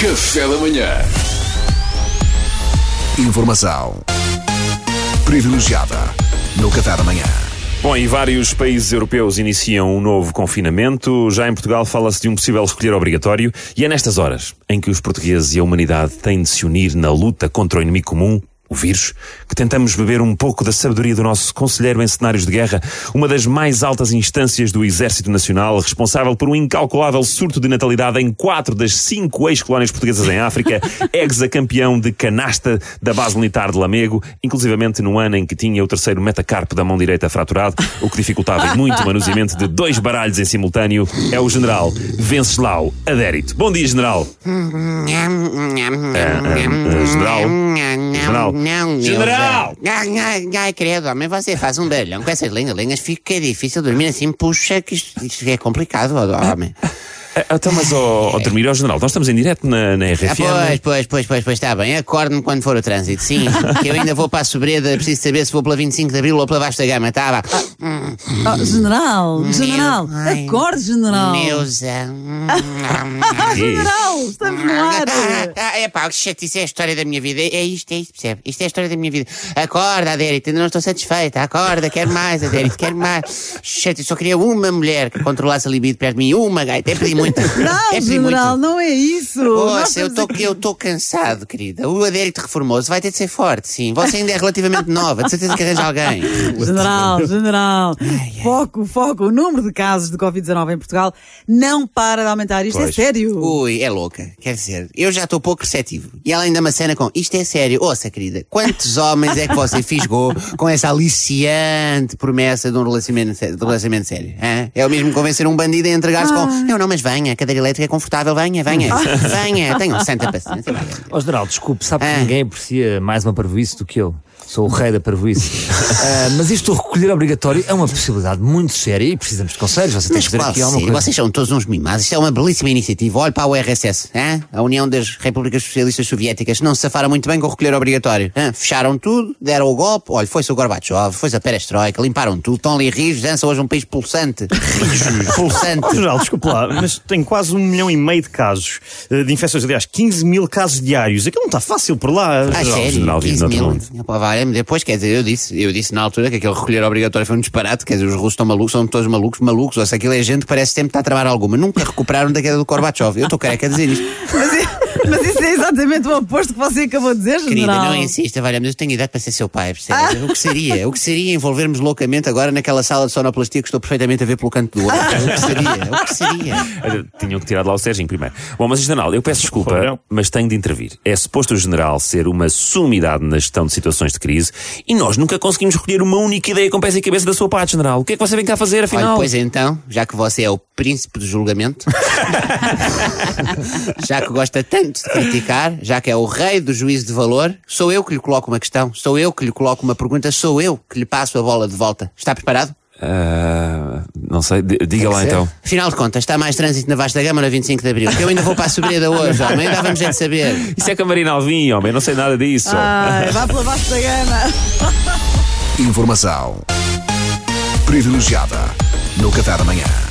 Café da manhã. Informação privilegiada no Café da Manhã. Bom, e vários países europeus iniciam um novo confinamento. Já em Portugal fala-se de um possível recolher obrigatório. E é nestas horas em que os portugueses e a humanidade têm de se unir na luta contra o inimigo comum, o vírus, que tentamos beber um pouco da sabedoria do nosso conselheiro em cenários de guerra, uma das mais altas instâncias do Exército Nacional, responsável por um incalculável surto de natalidade em quatro das cinco ex-colónias portuguesas em África, ex-campeão de canasta da base militar de Lamego, inclusivamente no ano em que tinha o terceiro metacarpo da mão direita fraturado, o que dificultava muito o manuseamento de dois baralhos em simultâneo, é o general Venceslau Adérito. Bom dia, general. general. General. Não, General! Neuza. Ai, ai, credo, homem, você faz um barulhão com essas linhas, fica difícil dormir assim, puxa, que isto, isto é complicado, homem. Ah, Então, mas, ó, oh, dormir, ó, general, nós estamos em direto na, na Ah, RFM. pois, pois, pois, pois, pois, está bem, acorde-me quando for o trânsito, sim, que eu ainda vou para a sobreda, preciso saber se vou pela 25 de Abril ou pela Vasta Gama, tá, vá. Oh, general, general, ai, acorde, general. Neuza. Ah, general, estamos no ar. Ah, é pá, que chatice é a história da minha vida. É isto, é isto, percebe? Isto é a história da minha vida. Acorda, Adérito, ainda não estou satisfeita. Acorda, quero mais, Adérito, quero mais. Chatice, só queria uma mulher que controlasse a libido perto de mim. Uma, gaita. É pedir muito. Não, é pedir general, muito. não é isso. Poxa, eu aqui- estou cansado, querida. O Adérito reformou-se, vai ter de ser forte, sim. Você ainda é relativamente nova, de certeza que arranja alguém. General, general, foco, foco. O número de casos de Covid-19 em Portugal não para de aumentar. Isto é Pois. sério. Ui, é louca. Quer dizer, eu já estou pouco receptivo. E ela ainda me cena com isto é sério. Ouça, querida, quantos homens é que você fisgou com essa aliciante promessa de um relacionamento, de um relacionamento sério? É o mesmo convencer um bandido a entregar-se com não, não, mas venha, a cadeira elétrica é confortável, venha, venha, venha, tenham santa paciência. Ó general, desculpe, sabe que Ah. ninguém aprecia mais uma parvoíce do que eu. Sou o rei da parvoíce. Ah, mas isto do recolher obrigatório é uma possibilidade muito séria e precisamos de conselhos. Você tem que dizer aqui alguma coisa. Vocês são todos uns mimados. Isto é uma belíssima iniciativa. Olhe para o RSS, hã? a União das Repúblicas Socialistas Soviéticas. Não se safaram muito bem com o recolher obrigatório. hã? Fecharam tudo, deram o golpe. Olha, foi-se o Gorbachev, foi-se a perestroika, limparam tudo. Estão ali rijos, dançam hoje um país pulsante. Rijos, pulsante. General, desculpe lá, mas tem quase um milhão e meio de casos eh, de infecções, aliás, 15 mil casos diários. Aquilo não está fácil por lá. Ah, General, sério? general vive 15 noutro mil? Depois, quer dizer, eu disse, eu disse na altura que aquele recolher obrigatório foi um disparate, quer dizer, os russos estão malucos, são todos malucos, malucos, ou se aquilo é gente que parece sempre estar a tramar alguma. Nunca recuperaram da queda do Gorbachev. Eu estou careca a dizer isto. Mas, mas isso é exatamente o oposto que você acabou de dizer, Querida, general. não insista, valha, mas eu tenho idade para ser seu pai, percebes? O que seria? O que seria envolvermos loucamente agora naquela sala de sonoplastia que estou perfeitamente a ver pelo canto do olho? O que seria? O que seria? Tinham que tirar de lá o Serginho primeiro. Bom, mas general, eu peço desculpa, mas tenho de intervir. É suposto o general ser uma sumidade na gestão de situações de crise e nós nunca conseguimos recolher uma única ideia com pés e cabeça da sua parte, general. O que é que você vem cá fazer, Olha, afinal? pois então, já que você é o príncipe do julgamento, já que gosta tanto de criticar, já que é o rei do juízo de valor, sou eu que lhe coloco uma questão, sou eu que lhe coloco uma pergunta, sou eu que lhe passo a bola de volta. Está preparado? Ah, não sei, diga lá então. Afinal de contas, está mais trânsito na Vasta Gama na 25 de Abril? Que eu ainda vou para a sobreda hoje, homem, ainda vamos de saber. Isso é Camarina Alvim, homem, não sei nada disso. Ai, vá pela da gama. Informação privilegiada no Café da Manhã.